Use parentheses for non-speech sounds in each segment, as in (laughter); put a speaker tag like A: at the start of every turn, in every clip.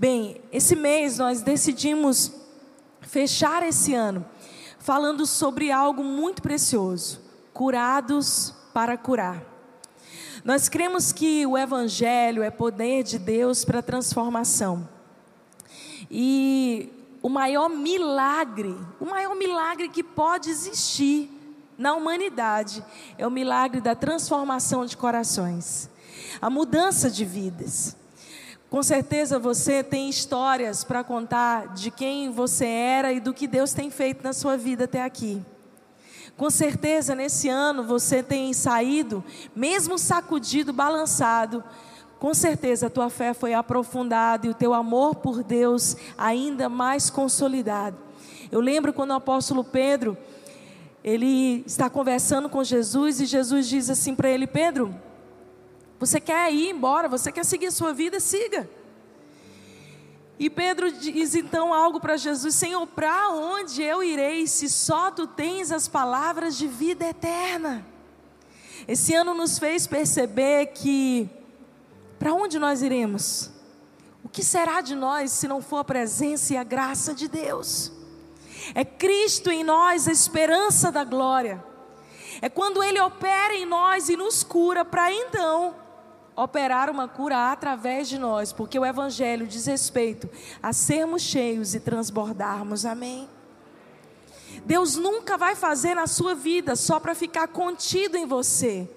A: Bem, esse mês nós decidimos fechar esse ano falando sobre algo muito precioso: curados para curar. Nós cremos que o Evangelho é poder de Deus para transformação. E o maior milagre, o maior milagre que pode existir na humanidade é o milagre da transformação de corações, a mudança de vidas. Com certeza você tem histórias para contar de quem você era e do que Deus tem feito na sua vida até aqui. Com certeza nesse ano você tem saído, mesmo sacudido, balançado, com certeza a tua fé foi aprofundada e o teu amor por Deus ainda mais consolidado. Eu lembro quando o apóstolo Pedro, ele está conversando com Jesus e Jesus diz assim para ele: Pedro, você quer ir embora, você quer seguir a sua vida, siga. E Pedro diz então algo para Jesus: Senhor, para onde eu irei se só tu tens as palavras de vida eterna? Esse ano nos fez perceber que para onde nós iremos? O que será de nós se não for a presença e a graça de Deus? É Cristo em nós a esperança da glória. É quando Ele opera em nós e nos cura, para então operar uma cura através de nós, porque o Evangelho diz respeito a sermos cheios e transbordarmos. Amém? Deus nunca vai fazer na sua vida só para ficar contido em você.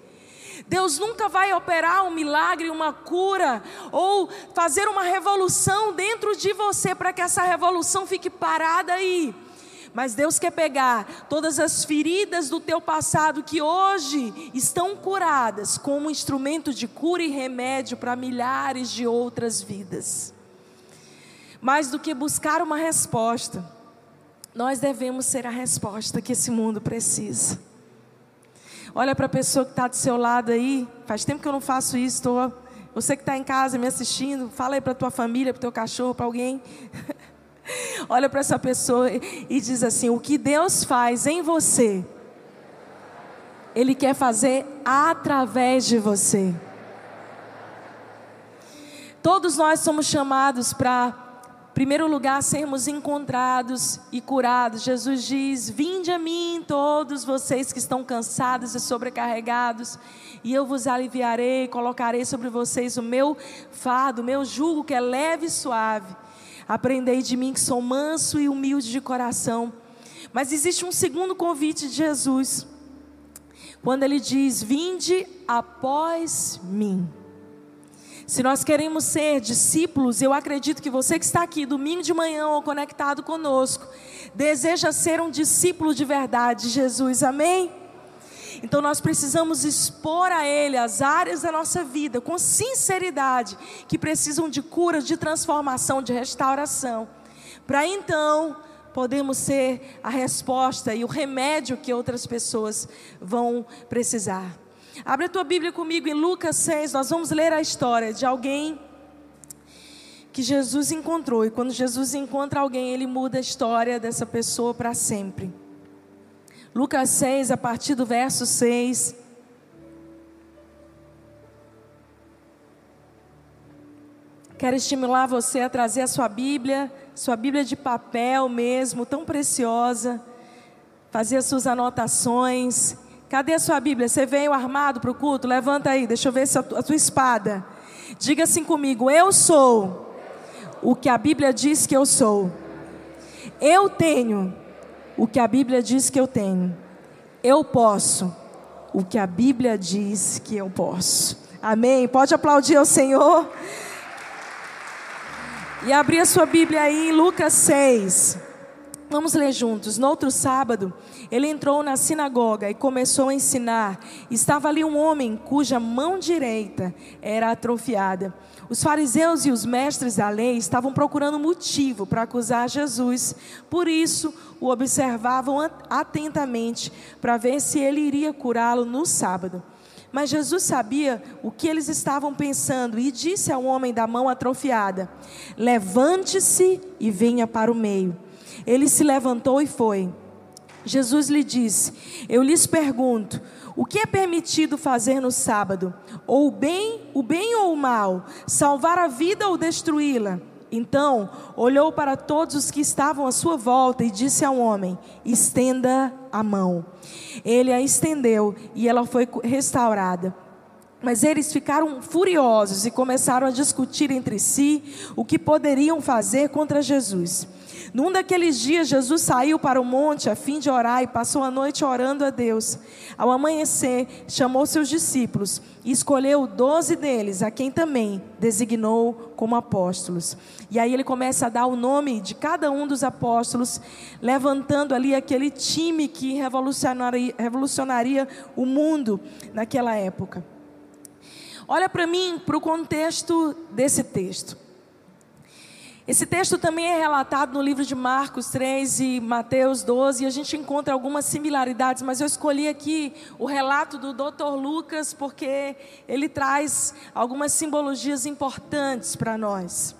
A: Deus nunca vai operar um milagre, uma cura, ou fazer uma revolução dentro de você para que essa revolução fique parada aí. Mas Deus quer pegar todas as feridas do teu passado que hoje estão curadas como instrumento de cura e remédio para milhares de outras vidas. Mais do que buscar uma resposta, nós devemos ser a resposta que esse mundo precisa. Olha para a pessoa que está do seu lado aí. Faz tempo que eu não faço isso. Você que está em casa me assistindo, fala aí para tua família, para teu cachorro, para alguém. (laughs) (laughs) Olha para essa pessoa e diz assim: o que Deus faz em você, Ele quer fazer através de você. Todos nós somos chamados para primeiro lugar, sermos encontrados e curados. Jesus diz: Vinde a mim, todos vocês que estão cansados e sobrecarregados, e eu vos aliviarei, colocarei sobre vocês o meu fardo, o meu jugo que é leve e suave. Aprendei de mim que sou manso e humilde de coração. Mas existe um segundo convite de Jesus, quando ele diz: Vinde após mim. Se nós queremos ser discípulos, eu acredito que você que está aqui domingo de manhã ou conectado conosco, deseja ser um discípulo de verdade, Jesus, amém? Então nós precisamos expor a Ele as áreas da nossa vida com sinceridade que precisam de cura, de transformação, de restauração, para então podemos ser a resposta e o remédio que outras pessoas vão precisar. Abre a tua Bíblia comigo em Lucas 6, nós vamos ler a história de alguém que Jesus encontrou. E quando Jesus encontra alguém, ele muda a história dessa pessoa para sempre. Lucas 6, a partir do verso 6. Quero estimular você a trazer a sua Bíblia, sua Bíblia de papel mesmo, tão preciosa, fazer as suas anotações. Cadê a sua Bíblia? Você veio armado para o culto? Levanta aí, deixa eu ver a tua espada. Diga assim comigo: Eu sou o que a Bíblia diz que eu sou. Eu tenho o que a Bíblia diz que eu tenho. Eu posso o que a Bíblia diz que eu posso. Amém? Pode aplaudir ao Senhor. E abrir a sua Bíblia aí em Lucas 6. Vamos ler juntos. No outro sábado, ele entrou na sinagoga e começou a ensinar. Estava ali um homem cuja mão direita era atrofiada. Os fariseus e os mestres da lei estavam procurando motivo para acusar Jesus. Por isso, o observavam atentamente para ver se ele iria curá-lo no sábado. Mas Jesus sabia o que eles estavam pensando e disse ao homem da mão atrofiada: Levante-se e venha para o meio. Ele se levantou e foi. Jesus lhe disse: Eu lhes pergunto, o que é permitido fazer no sábado? Ou o bem, o bem ou o mal? Salvar a vida ou destruí-la? Então olhou para todos os que estavam à sua volta e disse ao homem: Estenda a mão. Ele a estendeu e ela foi restaurada. Mas eles ficaram furiosos e começaram a discutir entre si o que poderiam fazer contra Jesus. Num daqueles dias, Jesus saiu para o monte a fim de orar e passou a noite orando a Deus. Ao amanhecer, chamou seus discípulos e escolheu doze deles, a quem também designou como apóstolos. E aí ele começa a dar o nome de cada um dos apóstolos, levantando ali aquele time que revolucionaria, revolucionaria o mundo naquela época. Olha para mim, para o contexto desse texto. Esse texto também é relatado no livro de Marcos 3 e Mateus 12, e a gente encontra algumas similaridades, mas eu escolhi aqui o relato do Dr. Lucas porque ele traz algumas simbologias importantes para nós.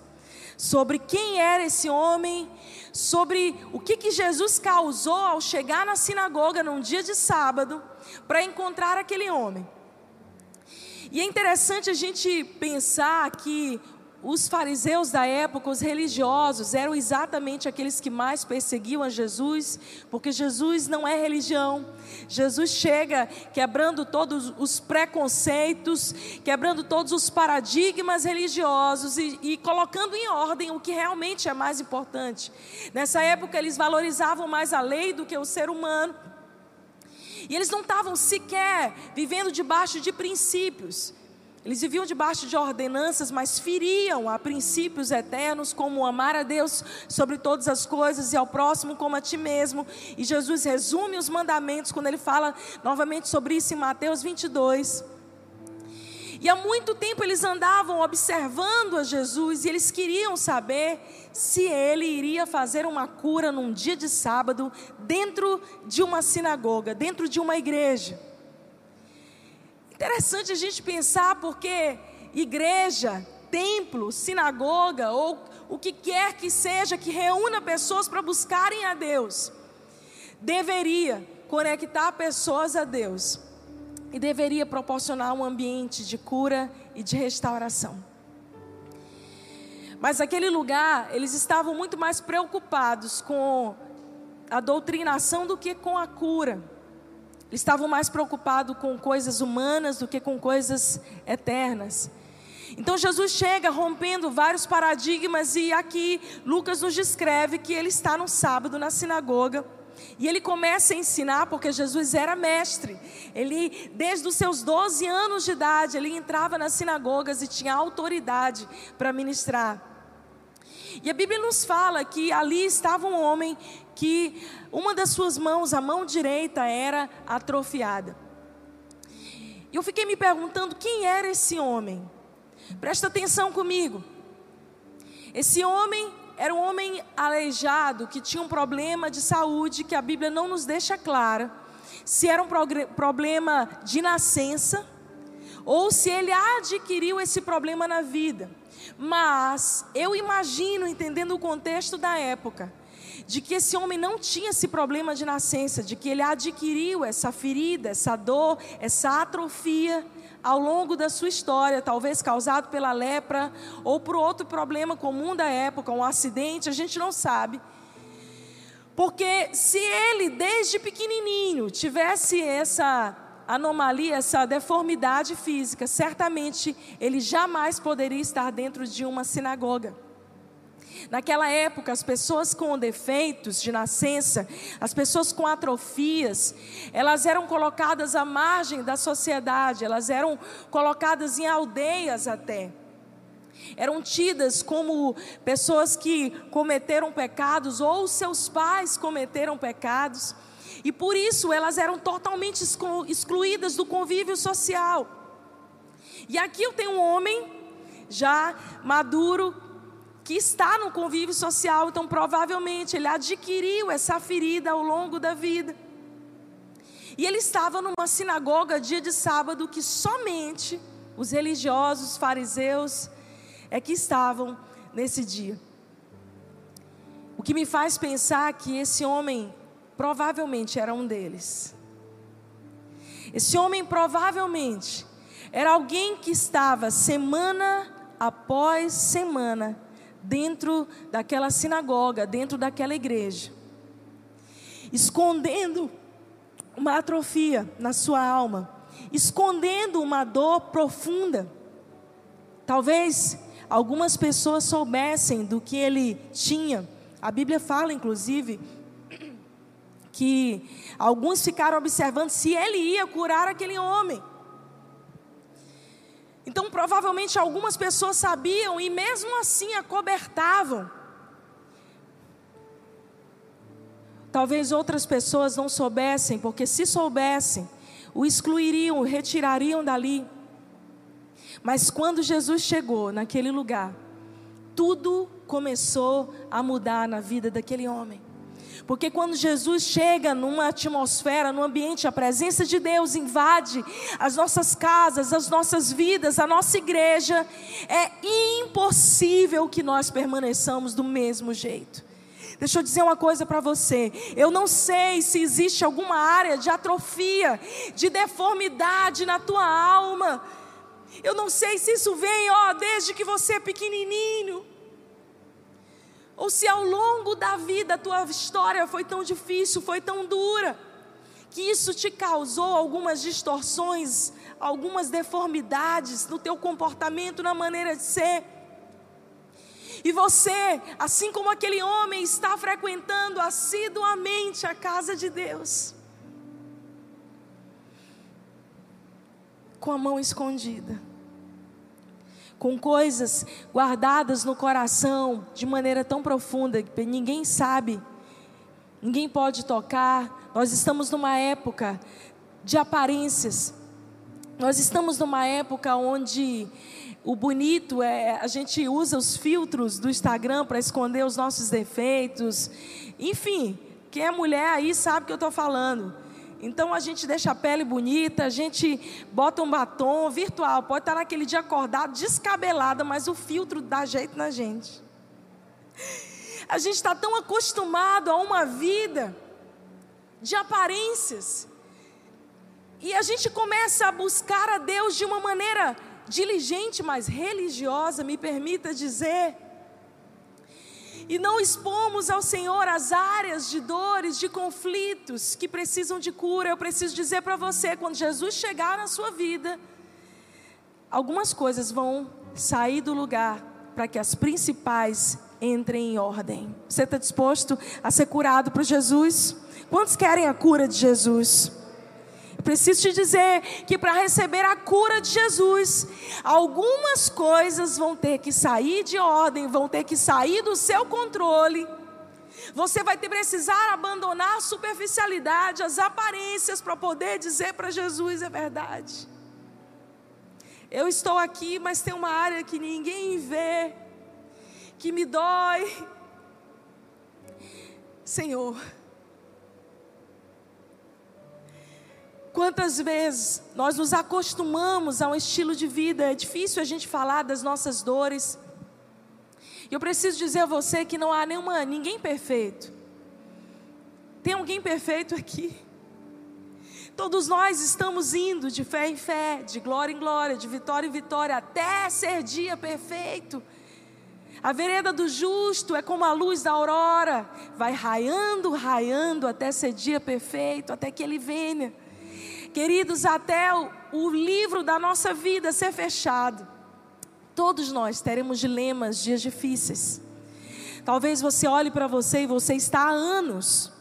A: Sobre quem era esse homem, sobre o que, que Jesus causou ao chegar na sinagoga num dia de sábado para encontrar aquele homem. E é interessante a gente pensar que os fariseus da época, os religiosos, eram exatamente aqueles que mais perseguiam a Jesus, porque Jesus não é religião. Jesus chega quebrando todos os preconceitos, quebrando todos os paradigmas religiosos e, e colocando em ordem o que realmente é mais importante. Nessa época, eles valorizavam mais a lei do que o ser humano. E eles não estavam sequer vivendo debaixo de princípios. Eles viviam debaixo de ordenanças, mas feriam a princípios eternos, como amar a Deus sobre todas as coisas e ao próximo como a ti mesmo. E Jesus resume os mandamentos quando ele fala novamente sobre isso em Mateus 22. E há muito tempo eles andavam observando a Jesus e eles queriam saber se ele iria fazer uma cura num dia de sábado dentro de uma sinagoga, dentro de uma igreja. Interessante a gente pensar porque igreja, templo, sinagoga ou o que quer que seja que reúna pessoas para buscarem a Deus, deveria conectar pessoas a Deus e deveria proporcionar um ambiente de cura e de restauração. Mas aquele lugar, eles estavam muito mais preocupados com a doutrinação do que com a cura. Eles estavam mais preocupados com coisas humanas do que com coisas eternas. Então Jesus chega rompendo vários paradigmas e aqui Lucas nos descreve que ele está no sábado na sinagoga. E ele começa a ensinar porque Jesus era mestre. Ele, desde os seus 12 anos de idade, ele entrava nas sinagogas e tinha autoridade para ministrar. E a Bíblia nos fala que ali estava um homem que uma das suas mãos, a mão direita, era atrofiada. E eu fiquei me perguntando quem era esse homem. Presta atenção comigo. Esse homem era um homem aleijado que tinha um problema de saúde que a Bíblia não nos deixa clara se era um problema de nascença ou se ele adquiriu esse problema na vida. Mas eu imagino, entendendo o contexto da época, de que esse homem não tinha esse problema de nascença, de que ele adquiriu essa ferida, essa dor, essa atrofia ao longo da sua história, talvez causado pela lepra ou por outro problema comum da época, um acidente, a gente não sabe. Porque se ele desde pequenininho tivesse essa anomalia, essa deformidade física, certamente ele jamais poderia estar dentro de uma sinagoga. Naquela época, as pessoas com defeitos de nascença, as pessoas com atrofias, elas eram colocadas à margem da sociedade, elas eram colocadas em aldeias até. Eram tidas como pessoas que cometeram pecados ou seus pais cometeram pecados. E por isso elas eram totalmente excluídas do convívio social. E aqui eu tenho um homem já maduro, que está no convívio social, então provavelmente ele adquiriu essa ferida ao longo da vida. E ele estava numa sinagoga dia de sábado que somente os religiosos, os fariseus, é que estavam nesse dia. O que me faz pensar que esse homem provavelmente era um deles. Esse homem provavelmente era alguém que estava semana após semana dentro daquela sinagoga, dentro daquela igreja, escondendo uma atrofia na sua alma, escondendo uma dor profunda. Talvez algumas pessoas soubessem do que ele tinha. A Bíblia fala, inclusive, que alguns ficaram observando se ele ia curar aquele homem. Então, provavelmente, algumas pessoas sabiam e, mesmo assim, acobertavam. Talvez outras pessoas não soubessem, porque se soubessem, o excluiriam, o retirariam dali. Mas quando Jesus chegou naquele lugar, tudo começou a mudar na vida daquele homem. Porque quando Jesus chega numa atmosfera, num ambiente, a presença de Deus invade as nossas casas, as nossas vidas, a nossa igreja, é impossível que nós permaneçamos do mesmo jeito. Deixa eu dizer uma coisa para você. Eu não sei se existe alguma área de atrofia, de deformidade na tua alma. Eu não sei se isso vem, ó, desde que você é pequenininho. Ou se ao longo da vida a tua história foi tão difícil, foi tão dura, que isso te causou algumas distorções, algumas deformidades no teu comportamento, na maneira de ser. E você, assim como aquele homem, está frequentando assiduamente a casa de Deus, com a mão escondida com coisas guardadas no coração de maneira tão profunda que ninguém sabe, ninguém pode tocar. Nós estamos numa época de aparências, nós estamos numa época onde o bonito é a gente usa os filtros do Instagram para esconder os nossos defeitos. Enfim, quem é mulher aí sabe o que eu estou falando. Então a gente deixa a pele bonita, a gente bota um batom virtual, pode estar naquele dia acordado, descabelada, mas o filtro dá jeito na gente. A gente está tão acostumado a uma vida de aparências. E a gente começa a buscar a Deus de uma maneira diligente, mas religiosa, me permita dizer e não expomos ao Senhor as áreas de dores, de conflitos que precisam de cura, eu preciso dizer para você: quando Jesus chegar na sua vida, algumas coisas vão sair do lugar para que as principais entrem em ordem. Você está disposto a ser curado por Jesus? Quantos querem a cura de Jesus? Preciso te dizer que para receber a cura de Jesus, algumas coisas vão ter que sair de ordem, vão ter que sair do seu controle. Você vai ter precisar abandonar a superficialidade, as aparências para poder dizer para Jesus a verdade. Eu estou aqui, mas tem uma área que ninguém vê, que me dói. Senhor, Quantas vezes nós nos acostumamos a um estilo de vida, é difícil a gente falar das nossas dores. E eu preciso dizer a você que não há nenhuma, ninguém perfeito. Tem alguém perfeito aqui? Todos nós estamos indo de fé em fé, de glória em glória, de vitória em vitória, até ser dia perfeito. A vereda do justo é como a luz da aurora, vai raiando, raiando até ser dia perfeito, até que ele venha. Queridos, até o, o livro da nossa vida ser fechado, todos nós teremos dilemas, dias difíceis. Talvez você olhe para você e você está há anos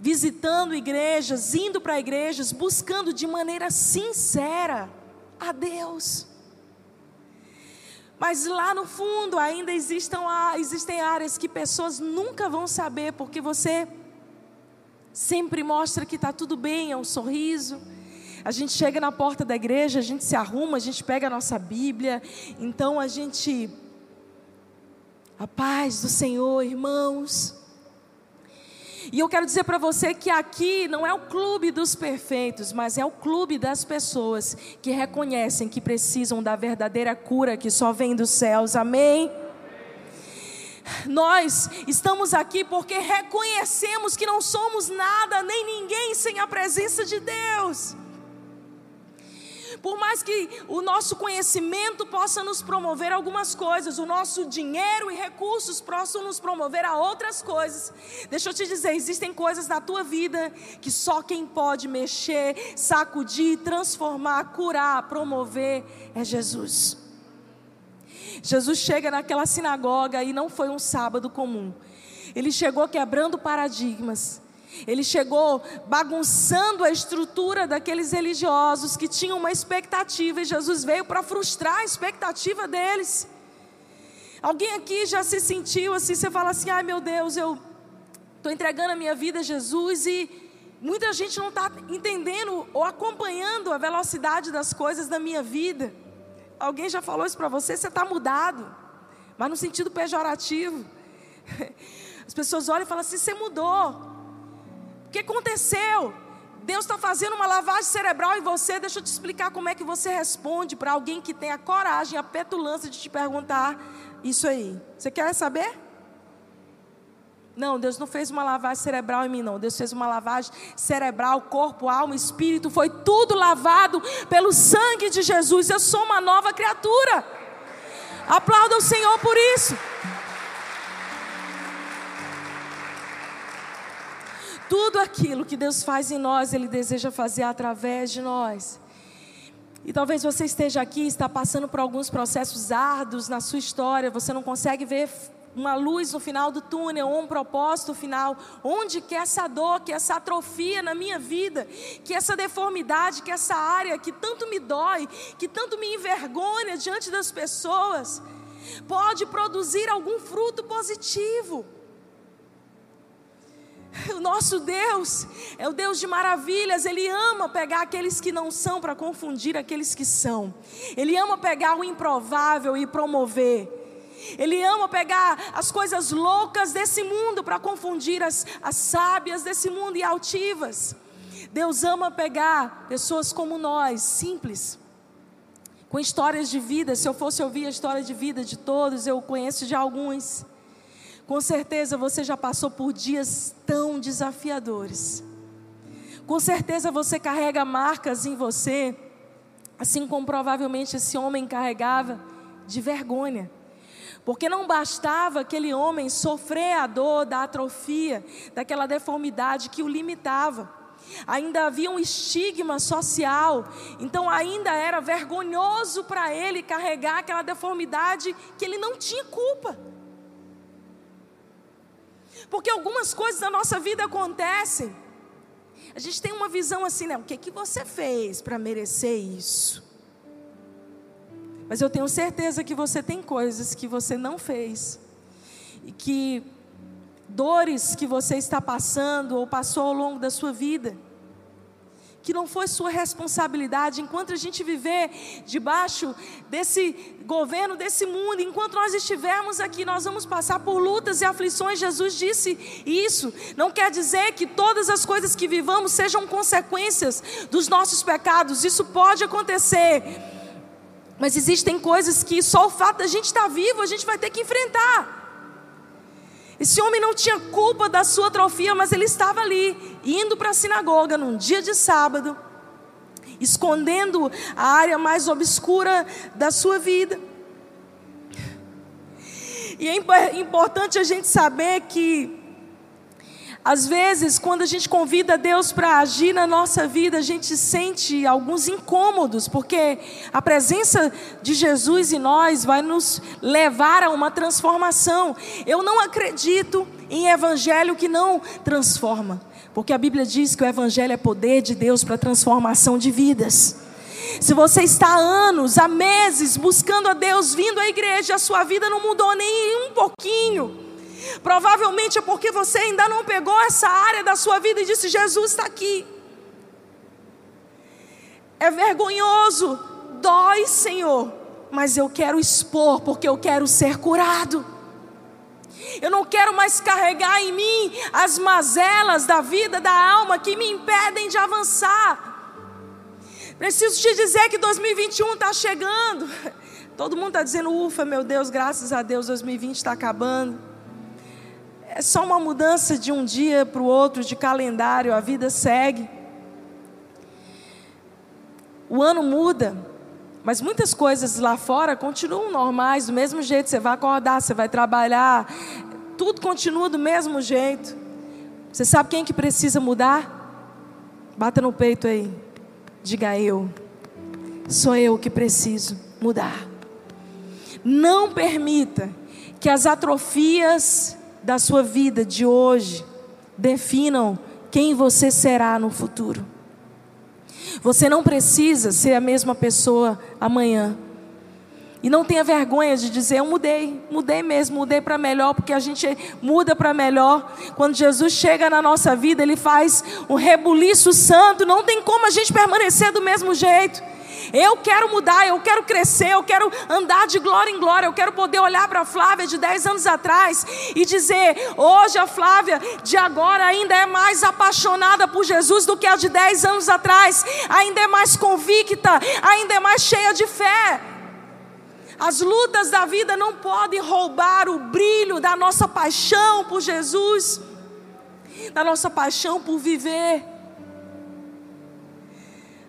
A: visitando igrejas, indo para igrejas, buscando de maneira sincera a Deus. Mas lá no fundo ainda existem, existem áreas que pessoas nunca vão saber, porque você sempre mostra que está tudo bem, é um sorriso. A gente chega na porta da igreja, a gente se arruma, a gente pega a nossa Bíblia, então a gente. A paz do Senhor, irmãos. E eu quero dizer para você que aqui não é o clube dos perfeitos, mas é o clube das pessoas que reconhecem que precisam da verdadeira cura que só vem dos céus. Amém? Nós estamos aqui porque reconhecemos que não somos nada nem ninguém sem a presença de Deus. Por mais que o nosso conhecimento possa nos promover algumas coisas, o nosso dinheiro e recursos possam nos promover a outras coisas. Deixa eu te dizer, existem coisas na tua vida que só quem pode mexer, sacudir, transformar, curar, promover é Jesus. Jesus chega naquela sinagoga e não foi um sábado comum. Ele chegou quebrando paradigmas. Ele chegou bagunçando a estrutura daqueles religiosos que tinham uma expectativa e Jesus veio para frustrar a expectativa deles. Alguém aqui já se sentiu assim, você fala assim: ai meu Deus, eu estou entregando a minha vida a Jesus e muita gente não está entendendo ou acompanhando a velocidade das coisas da minha vida. Alguém já falou isso para você? Você está mudado, mas no sentido pejorativo. (laughs) As pessoas olham e falam assim: você mudou. O que aconteceu? Deus está fazendo uma lavagem cerebral em você. Deixa eu te explicar como é que você responde para alguém que tem a coragem, a petulância de te perguntar isso aí. Você quer saber? Não, Deus não fez uma lavagem cerebral em mim, não. Deus fez uma lavagem cerebral, corpo, alma, espírito. Foi tudo lavado pelo sangue de Jesus. Eu sou uma nova criatura. Aplauda o Senhor por isso. Tudo aquilo que Deus faz em nós, Ele deseja fazer através de nós. E talvez você esteja aqui, está passando por alguns processos árduos na sua história, você não consegue ver uma luz no final do túnel, um propósito final. Onde que essa dor, que essa atrofia na minha vida, que essa deformidade, que essa área que tanto me dói, que tanto me envergonha diante das pessoas, pode produzir algum fruto positivo. O nosso Deus é o Deus de maravilhas, Ele ama pegar aqueles que não são para confundir aqueles que são, Ele ama pegar o improvável e promover, Ele ama pegar as coisas loucas desse mundo para confundir as, as sábias desse mundo e altivas. Deus ama pegar pessoas como nós, simples, com histórias de vida. Se eu fosse ouvir a história de vida de todos, eu conheço de alguns com certeza você já passou por dias tão desafiadores. Com certeza você carrega marcas em você, assim como provavelmente esse homem carregava de vergonha. Porque não bastava aquele homem sofrer a dor da atrofia, daquela deformidade que o limitava. Ainda havia um estigma social, então ainda era vergonhoso para ele carregar aquela deformidade que ele não tinha culpa. Porque algumas coisas na nossa vida acontecem. A gente tem uma visão assim, né? O que, que você fez para merecer isso? Mas eu tenho certeza que você tem coisas que você não fez. E que dores que você está passando ou passou ao longo da sua vida que não foi sua responsabilidade, enquanto a gente viver debaixo desse governo, desse mundo, enquanto nós estivermos aqui, nós vamos passar por lutas e aflições. Jesus disse isso. Não quer dizer que todas as coisas que vivamos sejam consequências dos nossos pecados, isso pode acontecer. Mas existem coisas que só o fato da gente estar vivo, a gente vai ter que enfrentar. Esse homem não tinha culpa da sua atrofia, mas ele estava ali, indo para a sinagoga num dia de sábado, escondendo a área mais obscura da sua vida. E é importante a gente saber que às vezes, quando a gente convida Deus para agir na nossa vida, a gente sente alguns incômodos, porque a presença de Jesus em nós vai nos levar a uma transformação. Eu não acredito em evangelho que não transforma, porque a Bíblia diz que o evangelho é poder de Deus para transformação de vidas. Se você está há anos, há meses buscando a Deus, vindo à igreja, a sua vida não mudou nem um pouquinho. Provavelmente é porque você ainda não pegou essa área da sua vida e disse: Jesus está aqui. É vergonhoso, dói, Senhor, mas eu quero expor porque eu quero ser curado. Eu não quero mais carregar em mim as mazelas da vida, da alma que me impedem de avançar. Preciso te dizer que 2021 está chegando. Todo mundo está dizendo, ufa, meu Deus, graças a Deus, 2020 está acabando. É só uma mudança de um dia para o outro, de calendário, a vida segue. o ano muda, mas muitas coisas lá fora continuam normais, do mesmo jeito. Você vai acordar, você vai trabalhar, tudo continua do mesmo jeito. Você sabe quem que precisa mudar? Bata no peito aí. Diga eu. Sou eu que preciso mudar. Não permita que as atrofias da sua vida de hoje definam quem você será no futuro. Você não precisa ser a mesma pessoa amanhã. E não tenha vergonha de dizer: Eu mudei, mudei mesmo, mudei para melhor, porque a gente muda para melhor. Quando Jesus chega na nossa vida, Ele faz um rebuliço santo, não tem como a gente permanecer do mesmo jeito. Eu quero mudar, eu quero crescer, eu quero andar de glória em glória, eu quero poder olhar para a Flávia de 10 anos atrás e dizer: hoje a Flávia de agora ainda é mais apaixonada por Jesus do que a de 10 anos atrás, ainda é mais convicta, ainda é mais cheia de fé. As lutas da vida não podem roubar o brilho da nossa paixão por Jesus, da nossa paixão por viver,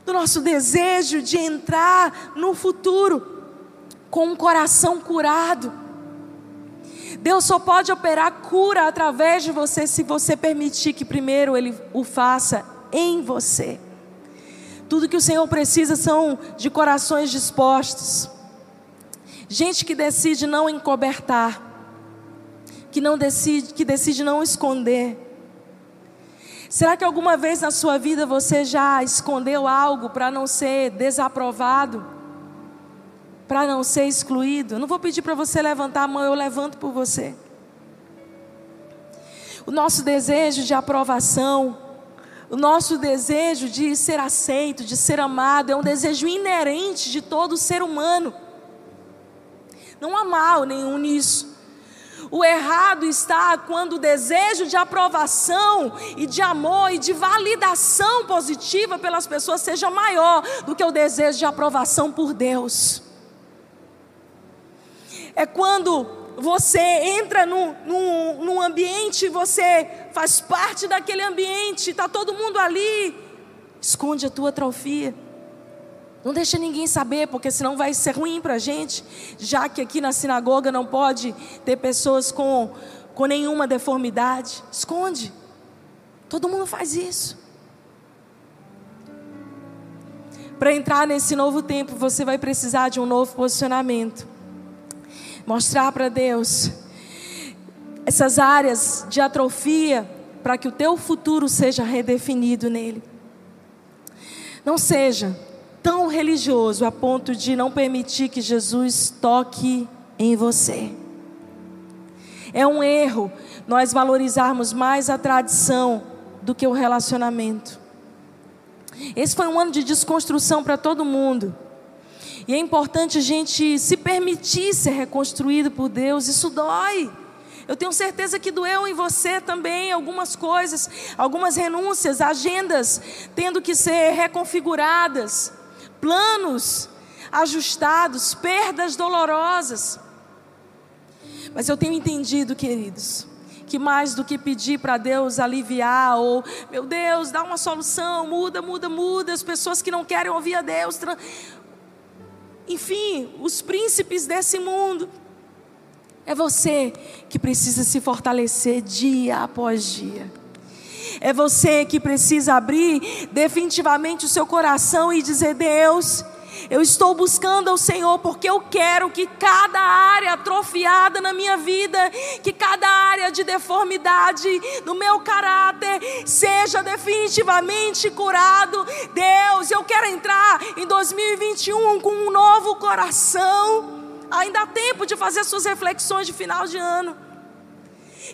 A: do nosso desejo de entrar no futuro com um coração curado. Deus só pode operar cura através de você se você permitir que primeiro Ele o faça em você. Tudo que o Senhor precisa são de corações dispostos. Gente que decide não encobertar, que não decide, que decide não esconder. Será que alguma vez na sua vida você já escondeu algo para não ser desaprovado? Para não ser excluído? Não vou pedir para você levantar a mão, eu levanto por você. O nosso desejo de aprovação, o nosso desejo de ser aceito, de ser amado, é um desejo inerente de todo ser humano. Não há mal nenhum nisso. O errado está quando o desejo de aprovação e de amor e de validação positiva pelas pessoas seja maior do que o desejo de aprovação por Deus. É quando você entra num, num, num ambiente, você faz parte daquele ambiente, está todo mundo ali, esconde a tua atrofia. Não deixa ninguém saber, porque senão vai ser ruim para a gente, já que aqui na sinagoga não pode ter pessoas com, com nenhuma deformidade. Esconde. Todo mundo faz isso. Para entrar nesse novo tempo, você vai precisar de um novo posicionamento. Mostrar para Deus essas áreas de atrofia para que o teu futuro seja redefinido nele. Não seja tão religioso a ponto de não permitir que Jesus toque em você. É um erro nós valorizarmos mais a tradição do que o relacionamento. Esse foi um ano de desconstrução para todo mundo. E é importante a gente se permitir ser reconstruído por Deus. Isso dói. Eu tenho certeza que doeu em você também algumas coisas, algumas renúncias, agendas tendo que ser reconfiguradas planos ajustados, perdas dolorosas. Mas eu tenho entendido, queridos, que mais do que pedir para Deus aliviar, ou, meu Deus, dá uma solução, muda, muda, muda, as pessoas que não querem ouvir a Deus, enfim, os príncipes desse mundo, é você que precisa se fortalecer dia após dia. É você que precisa abrir definitivamente o seu coração e dizer: Deus, eu estou buscando ao Senhor porque eu quero que cada área atrofiada na minha vida, que cada área de deformidade no meu caráter seja definitivamente curado. Deus, eu quero entrar em 2021 com um novo coração. Ainda há tempo de fazer suas reflexões de final de ano.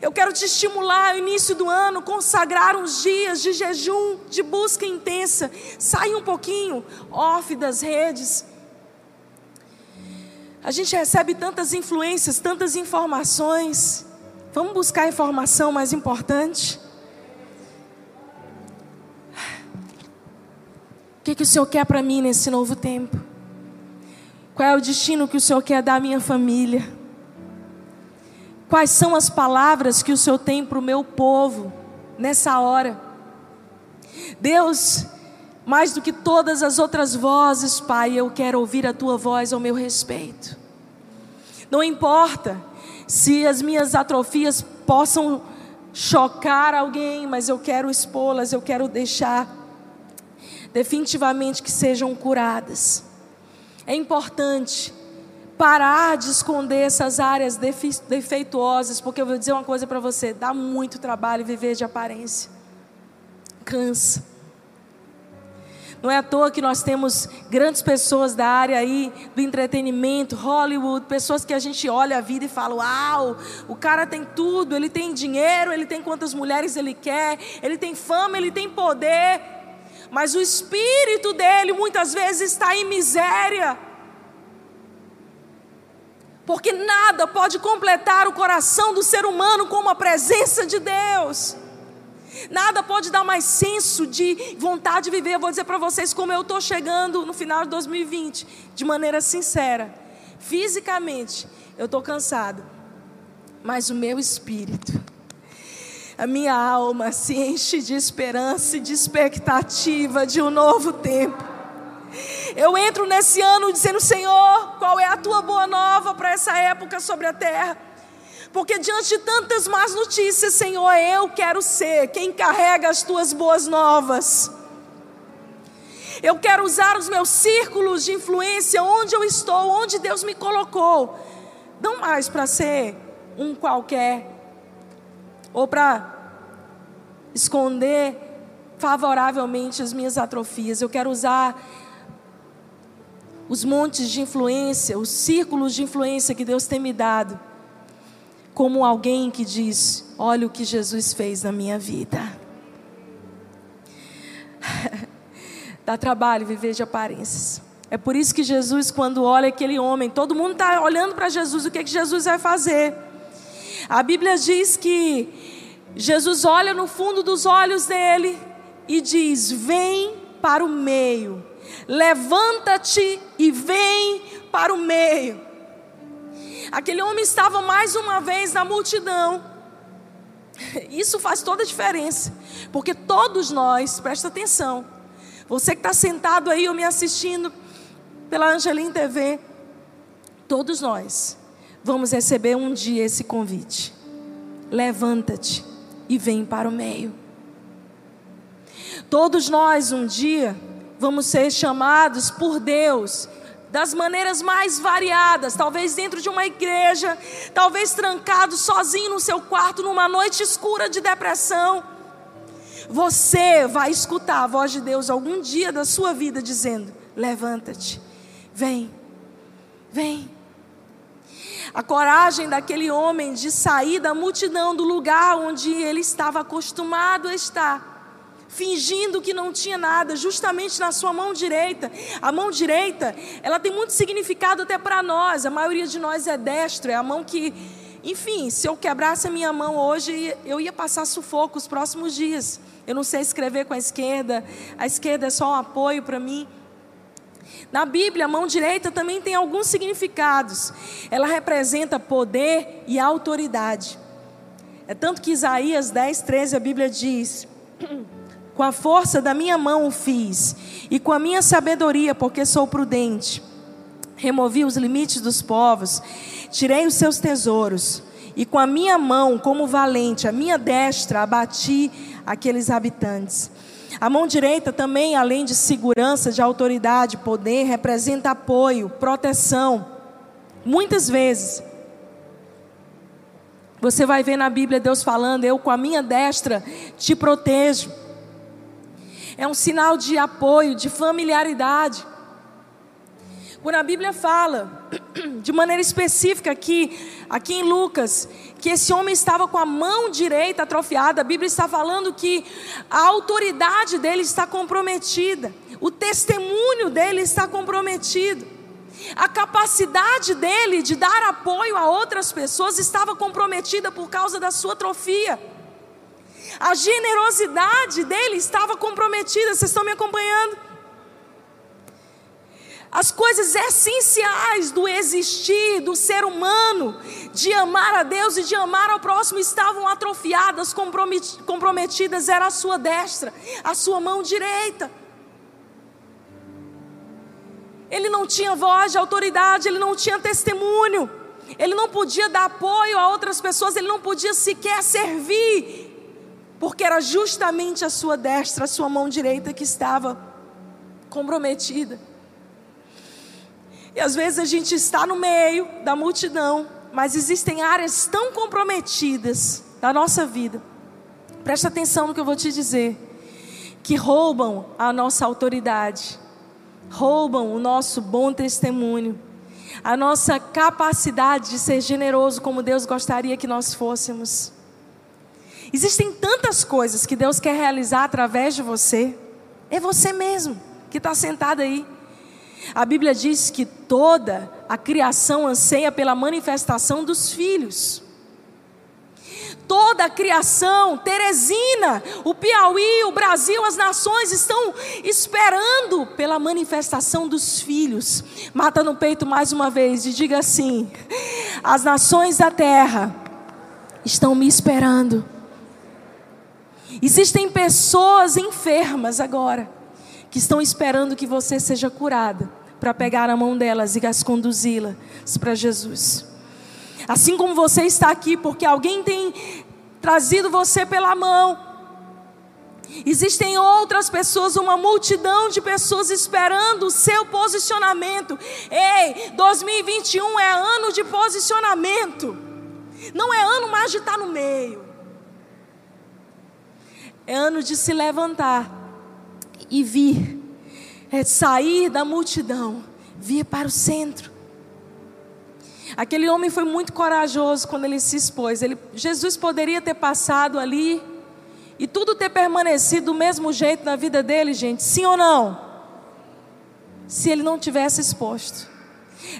A: Eu quero te estimular no início do ano, consagrar uns dias de jejum, de busca intensa. Sai um pouquinho off das redes. A gente recebe tantas influências, tantas informações. Vamos buscar a informação mais importante. O que, que o Senhor quer para mim nesse novo tempo? Qual é o destino que o Senhor quer dar à minha família? Quais são as palavras que o Senhor tem para o meu povo nessa hora? Deus Mais do que todas as outras vozes, Pai, eu quero ouvir a tua voz ao meu respeito. Não importa se as minhas atrofias possam chocar alguém, mas eu quero expô-las, eu quero deixar definitivamente que sejam curadas. É importante parar de esconder essas áreas defeituosas, porque eu vou dizer uma coisa para você: dá muito trabalho viver de aparência, cansa. Não é à toa que nós temos grandes pessoas da área aí do entretenimento, Hollywood, pessoas que a gente olha a vida e fala: "Uau, o cara tem tudo, ele tem dinheiro, ele tem quantas mulheres ele quer, ele tem fama, ele tem poder". Mas o espírito dele muitas vezes está em miséria. Porque nada pode completar o coração do ser humano como a presença de Deus. Nada pode dar mais senso de vontade de viver. Eu vou dizer para vocês como eu estou chegando no final de 2020, de maneira sincera. Fisicamente, eu estou cansado, mas o meu espírito, a minha alma se enche de esperança e de expectativa de um novo tempo. Eu entro nesse ano dizendo: Senhor, qual é a tua boa nova para essa época sobre a terra? Porque diante de tantas más notícias, Senhor, eu quero ser quem carrega as tuas boas novas. Eu quero usar os meus círculos de influência onde eu estou, onde Deus me colocou. Não mais para ser um qualquer, ou para esconder favoravelmente as minhas atrofias. Eu quero usar os montes de influência, os círculos de influência que Deus tem me dado como alguém que diz: Olha o que Jesus fez na minha vida. (laughs) Dá trabalho viver de aparências. É por isso que Jesus, quando olha aquele homem, todo mundo está olhando para Jesus, o que, é que Jesus vai fazer? A Bíblia diz que Jesus olha no fundo dos olhos dele e diz: Vem para o meio, levanta-te e vem para o meio. Aquele homem estava mais uma vez na multidão. (laughs) Isso faz toda a diferença, porque todos nós, presta atenção, você que está sentado aí ou me assistindo pela Angelim TV, todos nós vamos receber um dia esse convite. Levanta-te e vem para o meio. Todos nós um dia vamos ser chamados por Deus das maneiras mais variadas, talvez dentro de uma igreja, talvez trancado sozinho no seu quarto numa noite escura de depressão. Você vai escutar a voz de Deus algum dia da sua vida dizendo: Levanta-te, vem, vem. A coragem daquele homem de sair da multidão do lugar onde ele estava acostumado a estar fingindo que não tinha nada, justamente na sua mão direita. A mão direita, ela tem muito significado até para nós. A maioria de nós é destro, é a mão que, enfim, se eu quebrasse a minha mão hoje, eu ia passar sufoco os próximos dias. Eu não sei escrever com a esquerda, a esquerda é só um apoio para mim. Na Bíblia, a mão direita também tem alguns significados. Ela representa poder e autoridade. É tanto que Isaías 10, 13, a Bíblia diz: (clears throat) Com a força da minha mão o fiz, e com a minha sabedoria, porque sou prudente. Removi os limites dos povos, tirei os seus tesouros, e com a minha mão, como valente, a minha destra, abati aqueles habitantes. A mão direita também, além de segurança, de autoridade, poder, representa apoio, proteção. Muitas vezes, você vai ver na Bíblia Deus falando: Eu com a minha destra te protejo é um sinal de apoio, de familiaridade. Quando a Bíblia fala, (clears throat) de maneira específica aqui, aqui em Lucas, que esse homem estava com a mão direita atrofiada, a Bíblia está falando que a autoridade dele está comprometida, o testemunho dele está comprometido, a capacidade dele de dar apoio a outras pessoas estava comprometida por causa da sua atrofia. A generosidade dele estava comprometida. Vocês estão me acompanhando? As coisas essenciais do existir, do ser humano, de amar a Deus e de amar ao próximo, estavam atrofiadas, comprometidas, era a sua destra, a sua mão direita. Ele não tinha voz de autoridade, ele não tinha testemunho, ele não podia dar apoio a outras pessoas, ele não podia sequer servir, porque era justamente a sua destra, a sua mão direita que estava comprometida. E às vezes a gente está no meio da multidão, mas existem áreas tão comprometidas da nossa vida. Presta atenção no que eu vou te dizer. Que roubam a nossa autoridade, roubam o nosso bom testemunho, a nossa capacidade de ser generoso como Deus gostaria que nós fôssemos. Existem tantas coisas que Deus quer realizar através de você. É você mesmo que está sentado aí. A Bíblia diz que toda a criação anseia pela manifestação dos filhos. Toda a criação, Teresina, o Piauí, o Brasil, as nações estão esperando pela manifestação dos filhos. Mata no peito mais uma vez e diga assim: as nações da terra estão me esperando. Existem pessoas enfermas agora que estão esperando que você seja curada para pegar a mão delas e as conduzi-las para Jesus. Assim como você está aqui porque alguém tem trazido você pela mão. Existem outras pessoas, uma multidão de pessoas esperando o seu posicionamento. Ei, 2021 é ano de posicionamento. Não é ano mais de estar no meio. É ano de se levantar e vir, é sair da multidão, vir para o centro. Aquele homem foi muito corajoso quando ele se expôs. Ele, Jesus poderia ter passado ali e tudo ter permanecido do mesmo jeito na vida dele, gente, sim ou não? Se ele não tivesse exposto.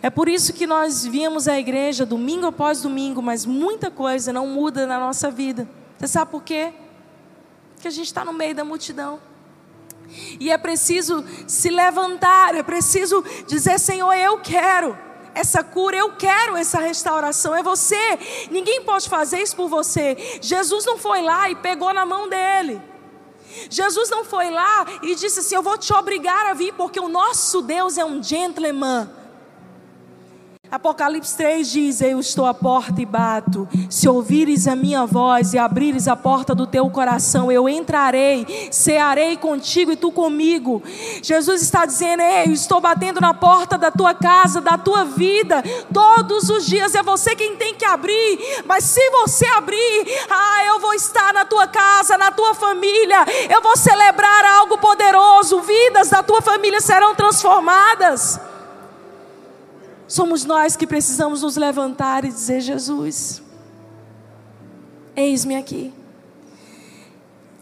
A: É por isso que nós viemos à igreja domingo após domingo, mas muita coisa não muda na nossa vida. Você sabe por quê? Porque a gente está no meio da multidão. E é preciso se levantar, é preciso dizer: Senhor, eu quero essa cura, eu quero essa restauração. É você, ninguém pode fazer isso por você. Jesus não foi lá e pegou na mão dele. Jesus não foi lá e disse assim: Eu vou te obrigar a vir, porque o nosso Deus é um gentleman. Apocalipse 3 diz: Eu estou à porta e bato. Se ouvires a minha voz e abrires a porta do teu coração, eu entrarei, cearei contigo e tu comigo. Jesus está dizendo: Ei, eu estou batendo na porta da tua casa, da tua vida, todos os dias. É você quem tem que abrir. Mas se você abrir, ah, eu vou estar na tua casa, na tua família. Eu vou celebrar algo poderoso. Vidas da tua família serão transformadas. Somos nós que precisamos nos levantar e dizer: Jesus, eis-me aqui.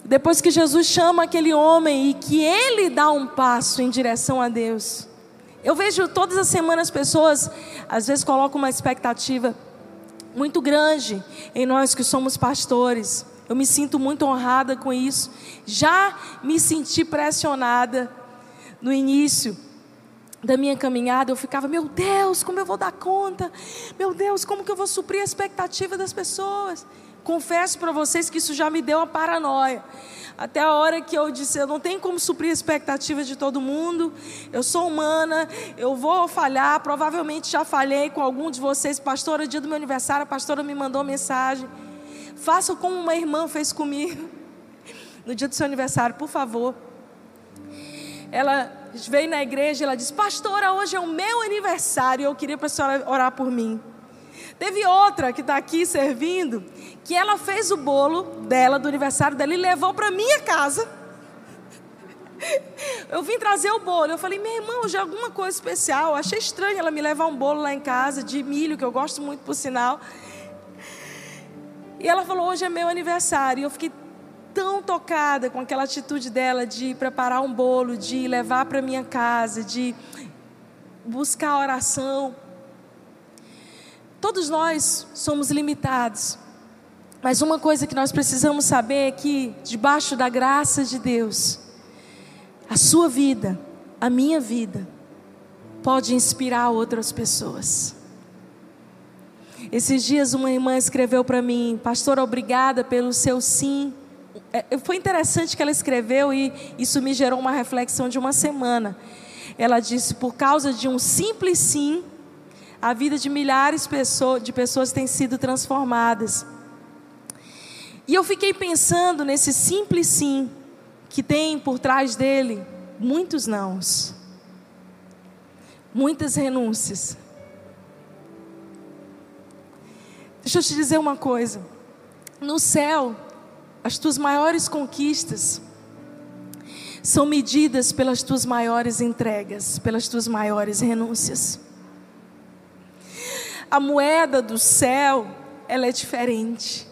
A: Depois que Jesus chama aquele homem e que ele dá um passo em direção a Deus. Eu vejo todas as semanas pessoas, às vezes, colocam uma expectativa muito grande em nós que somos pastores. Eu me sinto muito honrada com isso. Já me senti pressionada no início da minha caminhada, eu ficava, meu Deus, como eu vou dar conta? Meu Deus, como que eu vou suprir a expectativa das pessoas? Confesso para vocês que isso já me deu uma paranoia. Até a hora que eu disse, eu não tenho como suprir a expectativa de todo mundo. Eu sou humana, eu vou falhar, provavelmente já falhei com algum de vocês. Pastora, dia do meu aniversário, a pastora me mandou mensagem. Faça como uma irmã fez comigo. No dia do seu aniversário, por favor. Ela veio na igreja e ela disse: Pastora, hoje é o meu aniversário. Eu queria para a senhora orar por mim. Teve outra que está aqui servindo, que ela fez o bolo dela, do aniversário dela, e levou para minha casa. (laughs) Eu vim trazer o bolo. Eu falei, minha irmã, hoje é alguma coisa especial. Eu achei estranho ela me levar um bolo lá em casa, de milho, que eu gosto muito, por sinal. E ela falou, hoje é meu aniversário. E eu fiquei tão tocada com aquela atitude dela de preparar um bolo, de levar para minha casa, de buscar oração. Todos nós somos limitados. Mas uma coisa que nós precisamos saber é que, debaixo da graça de Deus, a sua vida, a minha vida, pode inspirar outras pessoas. Esses dias uma irmã escreveu para mim, pastor, obrigada pelo seu sim foi interessante que ela escreveu e isso me gerou uma reflexão de uma semana. Ela disse: por causa de um simples sim, a vida de milhares de pessoas tem sido transformadas. E eu fiquei pensando nesse simples sim, que tem por trás dele muitos nãos, muitas renúncias. Deixa eu te dizer uma coisa: no céu, as tuas maiores conquistas são medidas pelas tuas maiores entregas, pelas tuas maiores renúncias. A moeda do céu, ela é diferente.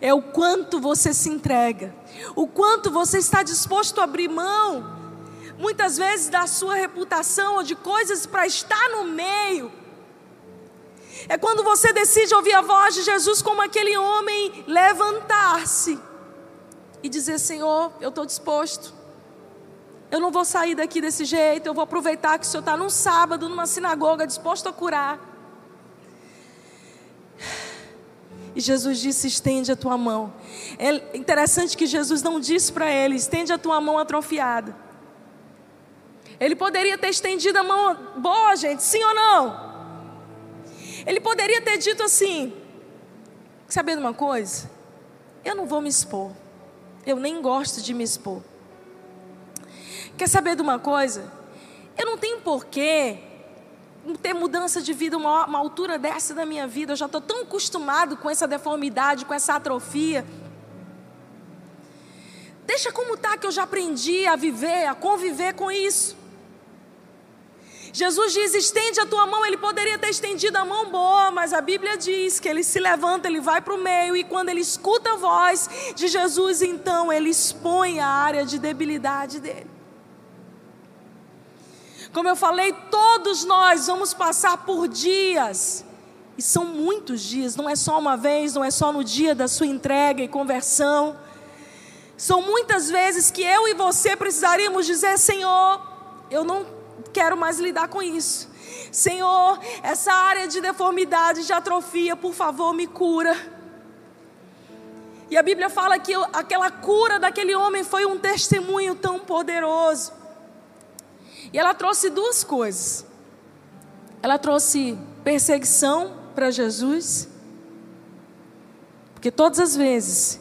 A: É o quanto você se entrega, o quanto você está disposto a abrir mão, muitas vezes da sua reputação ou de coisas para estar no meio. É quando você decide ouvir a voz de Jesus como aquele homem levantar-se e dizer: Senhor, eu estou disposto. Eu não vou sair daqui desse jeito. Eu vou aproveitar que o Senhor está num sábado, numa sinagoga, disposto a curar. E Jesus disse: estende a tua mão. É interessante que Jesus não disse para ele: estende a tua mão atrofiada. Ele poderia ter estendido a mão boa, gente, sim ou não? Ele poderia ter dito assim: saber de uma coisa? Eu não vou me expor. Eu nem gosto de me expor. Quer saber de uma coisa? Eu não tenho porquê ter mudança de vida, uma, uma altura dessa da minha vida. Eu já estou tão acostumado com essa deformidade, com essa atrofia. Deixa como está que eu já aprendi a viver, a conviver com isso. Jesus diz: estende a tua mão. Ele poderia ter estendido a mão boa, mas a Bíblia diz que ele se levanta, ele vai para o meio, e quando ele escuta a voz de Jesus, então ele expõe a área de debilidade dele. Como eu falei, todos nós vamos passar por dias, e são muitos dias, não é só uma vez, não é só no dia da sua entrega e conversão. São muitas vezes que eu e você precisaríamos dizer: Senhor, eu não quero mais lidar com isso. Senhor, essa área de deformidade, de atrofia, por favor, me cura. E a Bíblia fala que aquela cura daquele homem foi um testemunho tão poderoso. E ela trouxe duas coisas. Ela trouxe perseguição para Jesus, porque todas as vezes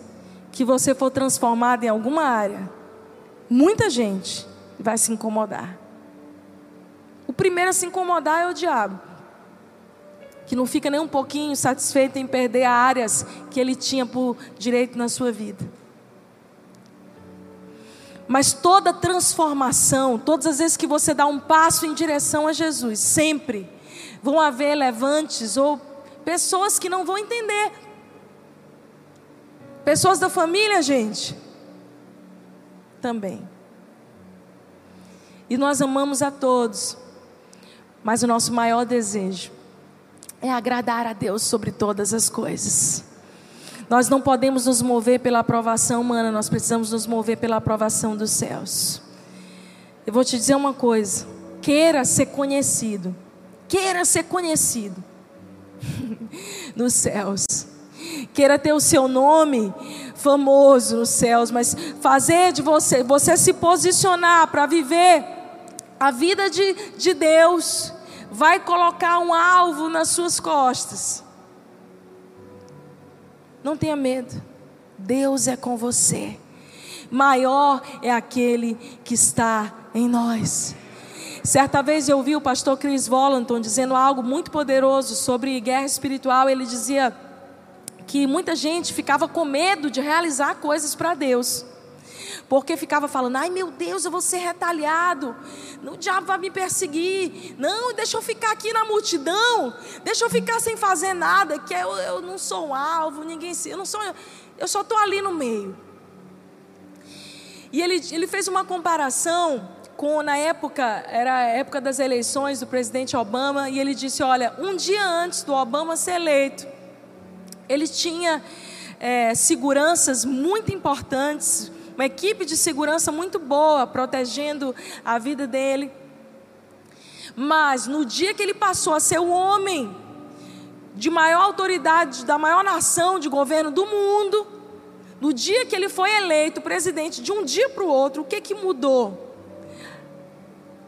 A: que você for transformado em alguma área, muita gente vai se incomodar. Primeiro a se incomodar é o diabo, que não fica nem um pouquinho satisfeito em perder áreas que ele tinha por direito na sua vida. Mas toda transformação, todas as vezes que você dá um passo em direção a Jesus, sempre vão haver levantes ou pessoas que não vão entender. Pessoas da família, gente, também. E nós amamos a todos, mas o nosso maior desejo é agradar a Deus sobre todas as coisas. Nós não podemos nos mover pela aprovação humana, nós precisamos nos mover pela aprovação dos céus. Eu vou te dizer uma coisa: queira ser conhecido, queira ser conhecido (laughs) nos céus, queira ter o seu nome famoso nos céus, mas fazer de você, você se posicionar para viver a vida de, de Deus, vai colocar um alvo nas suas costas. Não tenha medo. Deus é com você. Maior é aquele que está em nós. Certa vez eu ouvi o pastor Chris Volanton dizendo algo muito poderoso sobre guerra espiritual. Ele dizia que muita gente ficava com medo de realizar coisas para Deus. Porque ficava falando, ai meu Deus, eu vou ser retalhado, o diabo vai me perseguir, não, deixa eu ficar aqui na multidão, deixa eu ficar sem fazer nada, que eu, eu não sou um alvo, ninguém se, eu não sou, eu só estou ali no meio. E ele, ele fez uma comparação com, na época, era a época das eleições do presidente Obama, e ele disse: Olha, um dia antes do Obama ser eleito, ele tinha é, seguranças muito importantes uma equipe de segurança muito boa, protegendo a vida dele. Mas no dia que ele passou a ser o homem de maior autoridade, da maior nação de governo do mundo, no dia que ele foi eleito presidente, de um dia para o outro, o que, que mudou?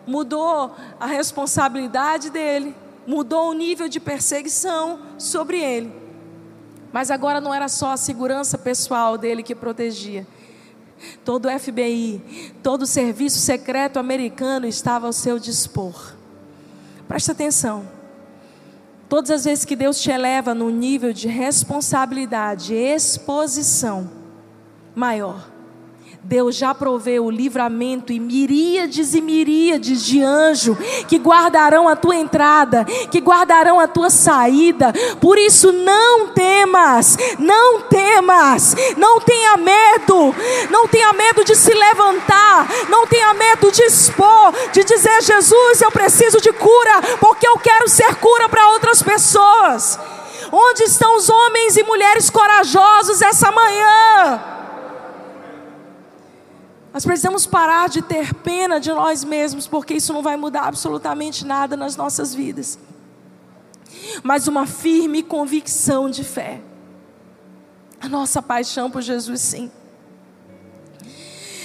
A: mudou a responsabilidade dele, mudou o nível de perseguição sobre ele. Mas agora não era só a segurança pessoal dele que protegia. Todo o FBI, todo o serviço secreto americano estava ao seu dispor. Presta atenção. Todas as vezes que Deus te eleva num nível de responsabilidade, exposição maior, Deus já proveu o livramento e miríades e miríades de anjos que guardarão a tua entrada, que guardarão a tua saída. Por isso não temas, não temas, não tenha medo, não tenha medo de se levantar, não tenha medo de expor, de dizer Jesus, eu preciso de cura, porque eu quero ser cura para outras pessoas. Onde estão os homens e mulheres corajosos essa manhã? Nós precisamos parar de ter pena de nós mesmos, porque isso não vai mudar absolutamente nada nas nossas vidas. Mas uma firme convicção de fé. A nossa paixão por Jesus, sim.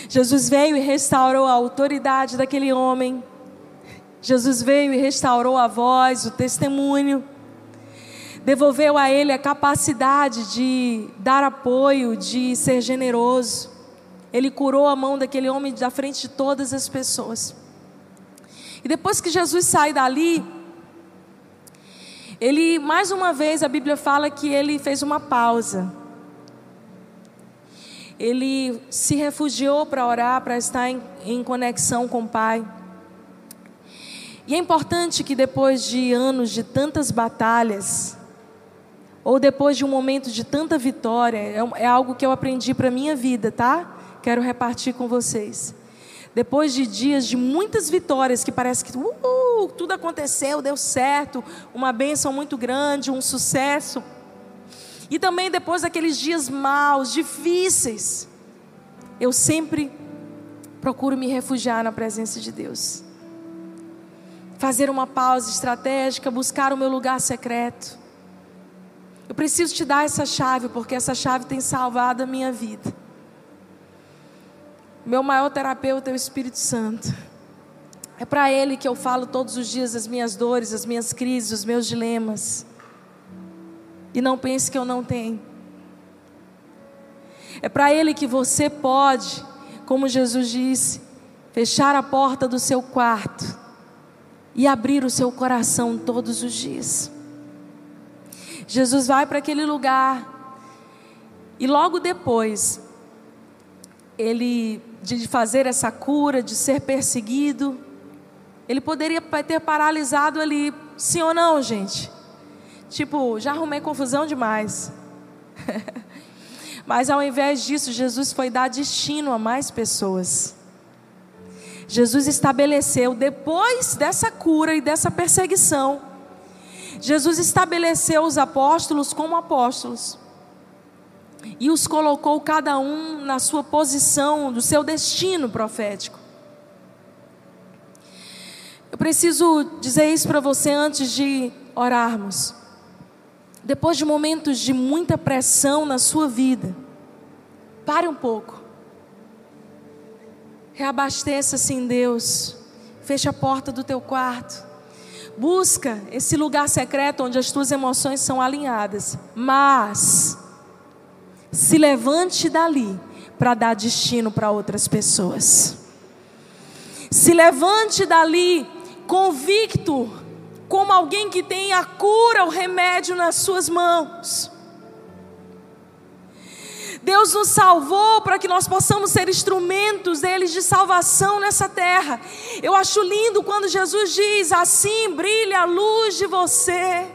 A: Jesus veio e restaurou a autoridade daquele homem. Jesus veio e restaurou a voz, o testemunho. Devolveu a ele a capacidade de dar apoio, de ser generoso. Ele curou a mão daquele homem da frente de todas as pessoas. E depois que Jesus sai dali, ele, mais uma vez, a Bíblia fala que ele fez uma pausa. Ele se refugiou para orar, para estar em, em conexão com o Pai. E é importante que depois de anos de tantas batalhas, ou depois de um momento de tanta vitória, é, é algo que eu aprendi para a minha vida, tá? Quero repartir com vocês. Depois de dias de muitas vitórias, que parece que uh, tudo aconteceu, deu certo, uma bênção muito grande, um sucesso. E também depois daqueles dias maus, difíceis, eu sempre procuro me refugiar na presença de Deus. Fazer uma pausa estratégica, buscar o meu lugar secreto. Eu preciso te dar essa chave, porque essa chave tem salvado a minha vida. Meu maior terapeuta é o Espírito Santo. É para Ele que eu falo todos os dias as minhas dores, as minhas crises, os meus dilemas. E não pense que eu não tenho. É para Ele que você pode, como Jesus disse, fechar a porta do seu quarto e abrir o seu coração todos os dias. Jesus vai para aquele lugar e logo depois ele de fazer essa cura, de ser perseguido. Ele poderia ter paralisado ali, sim ou não, gente? Tipo, já arrumei confusão demais. (laughs) Mas ao invés disso, Jesus foi dar destino a mais pessoas. Jesus estabeleceu, depois dessa cura e dessa perseguição, Jesus estabeleceu os apóstolos como apóstolos e os colocou cada um na sua posição, do seu destino profético. Eu preciso dizer isso para você antes de orarmos. Depois de momentos de muita pressão na sua vida, pare um pouco. Reabasteça-se em Deus. Feche a porta do teu quarto. Busca esse lugar secreto onde as tuas emoções são alinhadas. Mas se levante dali para dar destino para outras pessoas. Se levante dali convicto, como alguém que tem a cura, o remédio nas suas mãos. Deus nos salvou para que nós possamos ser instrumentos deles de salvação nessa terra. Eu acho lindo quando Jesus diz: Assim brilha a luz de você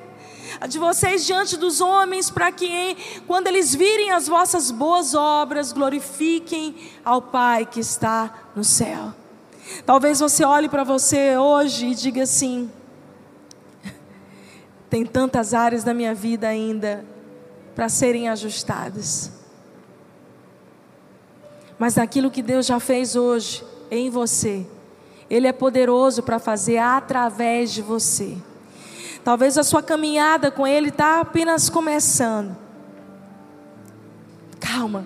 A: de vocês diante dos homens, para que quando eles virem as vossas boas obras, glorifiquem ao Pai que está no céu. Talvez você olhe para você hoje e diga assim: (laughs) tem tantas áreas da minha vida ainda para serem ajustadas. Mas naquilo que Deus já fez hoje em você, Ele é poderoso para fazer através de você. Talvez a sua caminhada com Ele está apenas começando. Calma.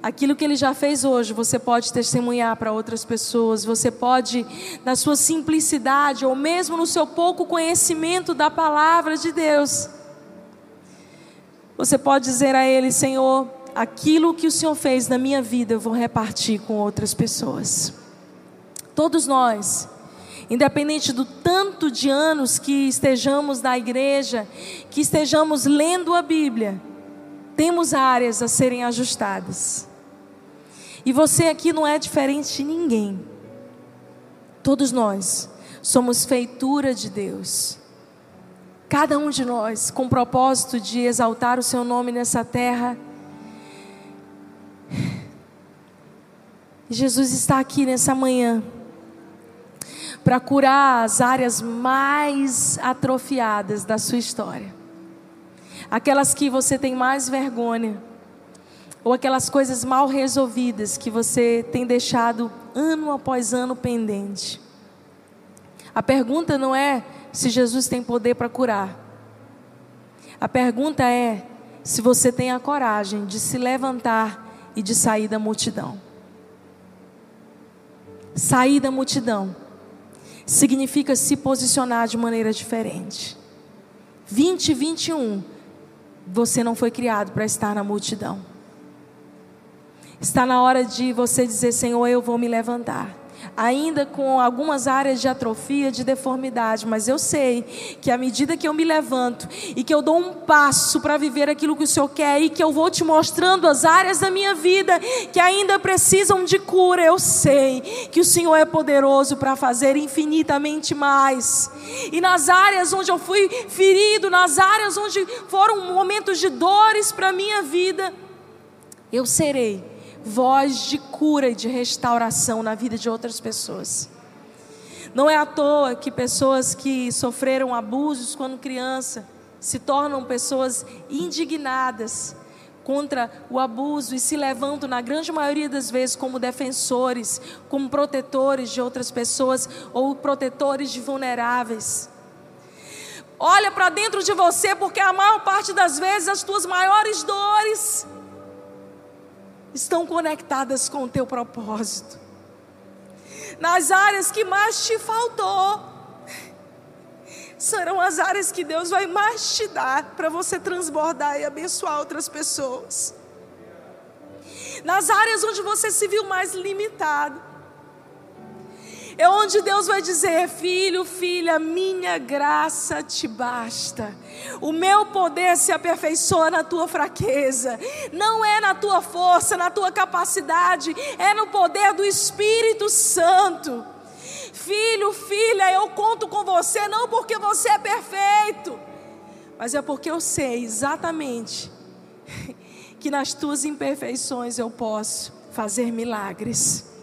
A: Aquilo que ele já fez hoje, você pode testemunhar para outras pessoas, você pode, na sua simplicidade, ou mesmo no seu pouco conhecimento da palavra de Deus, você pode dizer a Ele: Senhor, aquilo que o Senhor fez na minha vida, eu vou repartir com outras pessoas. Todos nós, independente do tanto de anos que estejamos na igreja, que estejamos lendo a Bíblia, temos áreas a serem ajustadas. E você aqui não é diferente de ninguém. Todos nós somos feitura de Deus. Cada um de nós com o propósito de exaltar o seu nome nessa terra. Jesus está aqui nessa manhã para curar as áreas mais atrofiadas da sua história aquelas que você tem mais vergonha, ou aquelas coisas mal resolvidas que você tem deixado ano após ano pendente. A pergunta não é se Jesus tem poder para curar. A pergunta é se você tem a coragem de se levantar e de sair da multidão. Sair da multidão significa se posicionar de maneira diferente. 2021 você não foi criado para estar na multidão. Está na hora de você dizer: Senhor, eu vou me levantar ainda com algumas áreas de atrofia, de deformidade, mas eu sei que à medida que eu me levanto e que eu dou um passo para viver aquilo que o Senhor quer e que eu vou te mostrando as áreas da minha vida que ainda precisam de cura, eu sei que o Senhor é poderoso para fazer infinitamente mais. E nas áreas onde eu fui ferido, nas áreas onde foram momentos de dores para minha vida, eu serei voz de cura e de restauração na vida de outras pessoas. Não é à toa que pessoas que sofreram abusos quando criança se tornam pessoas indignadas contra o abuso e se levantam, na grande maioria das vezes, como defensores, como protetores de outras pessoas ou protetores de vulneráveis. Olha para dentro de você, porque a maior parte das vezes as tuas maiores dores estão conectadas com o teu propósito. Nas áreas que mais te faltou, serão as áreas que Deus vai mais te dar para você transbordar e abençoar outras pessoas. Nas áreas onde você se viu mais limitado, é onde Deus vai dizer: Filho, filha, minha graça te basta. O meu poder se aperfeiçoa na tua fraqueza. Não é na tua força, na tua capacidade, é no poder do Espírito Santo. Filho, filha, eu conto com você não porque você é perfeito, mas é porque eu sei exatamente (laughs) que nas tuas imperfeições eu posso fazer milagres.